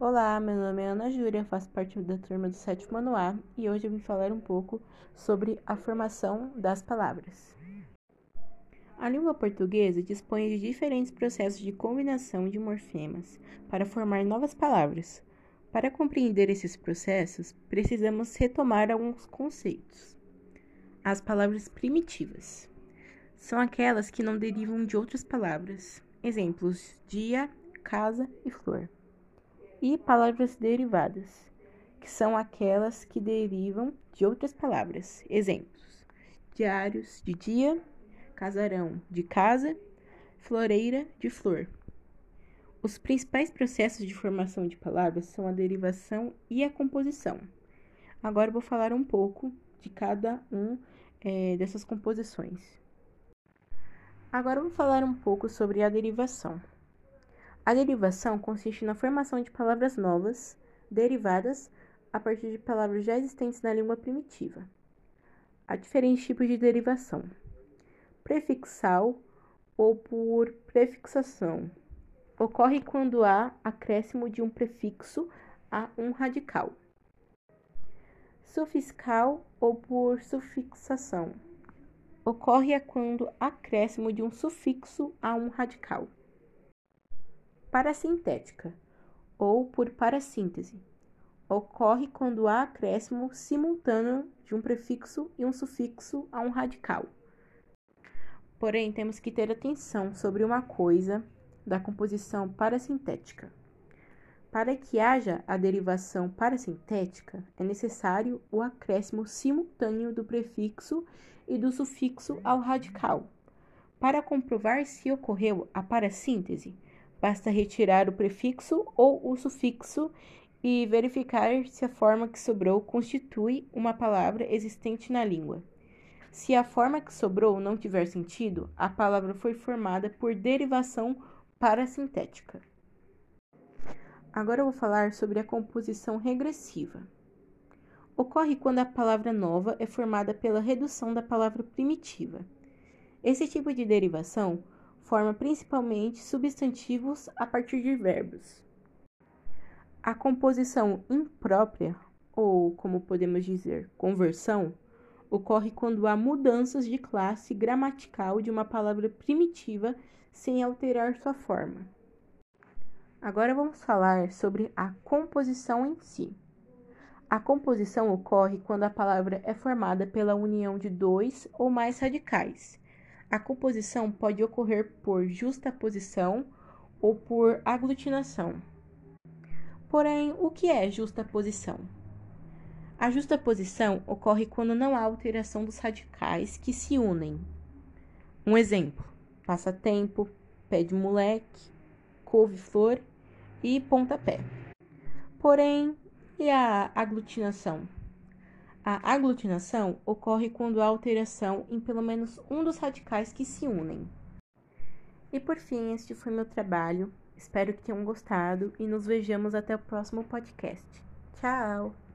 Olá, meu nome é Ana Júlia, faço parte da turma do sétimo ano A e hoje eu vim falar um pouco sobre a formação das palavras. A língua portuguesa dispõe de diferentes processos de combinação de morfemas para formar novas palavras. Para compreender esses processos, precisamos retomar alguns conceitos. As palavras primitivas são aquelas que não derivam de outras palavras. Exemplos: dia, casa e flor e palavras derivadas, que são aquelas que derivam de outras palavras. Exemplos: diários de dia, casarão de casa, floreira de flor. Os principais processos de formação de palavras são a derivação e a composição. Agora vou falar um pouco de cada um é, dessas composições. Agora vou falar um pouco sobre a derivação. A derivação consiste na formação de palavras novas, derivadas a partir de palavras já existentes na língua primitiva. Há diferentes tipos de derivação: prefixal ou por prefixação. Ocorre quando há acréscimo de um prefixo a um radical. Sufiscal ou por sufixação. Ocorre quando acréscimo de um sufixo a um radical parasintética ou por parassíntese. Ocorre quando há acréscimo simultâneo de um prefixo e um sufixo a um radical. Porém, temos que ter atenção sobre uma coisa da composição parasintética. Para que haja a derivação parasintética, é necessário o acréscimo simultâneo do prefixo e do sufixo ao radical. Para comprovar se ocorreu a parassíntese, Basta retirar o prefixo ou o sufixo e verificar se a forma que sobrou constitui uma palavra existente na língua. Se a forma que sobrou não tiver sentido, a palavra foi formada por derivação parasintética. Agora eu vou falar sobre a composição regressiva. Ocorre quando a palavra nova é formada pela redução da palavra primitiva. Esse tipo de derivação forma principalmente substantivos a partir de verbos. A composição imprópria, ou como podemos dizer, conversão, ocorre quando há mudanças de classe gramatical de uma palavra primitiva sem alterar sua forma. Agora vamos falar sobre a composição em si. A composição ocorre quando a palavra é formada pela união de dois ou mais radicais a composição pode ocorrer por justaposição ou por aglutinação. Porém, o que é justaposição? A justaposição ocorre quando não há alteração dos radicais que se unem. Um exemplo: passatempo, pé de moleque, couve-flor e pontapé. Porém, e a aglutinação? A aglutinação ocorre quando há alteração em pelo menos um dos radicais que se unem. E por fim, este foi meu trabalho. Espero que tenham gostado e nos vejamos até o próximo podcast. Tchau!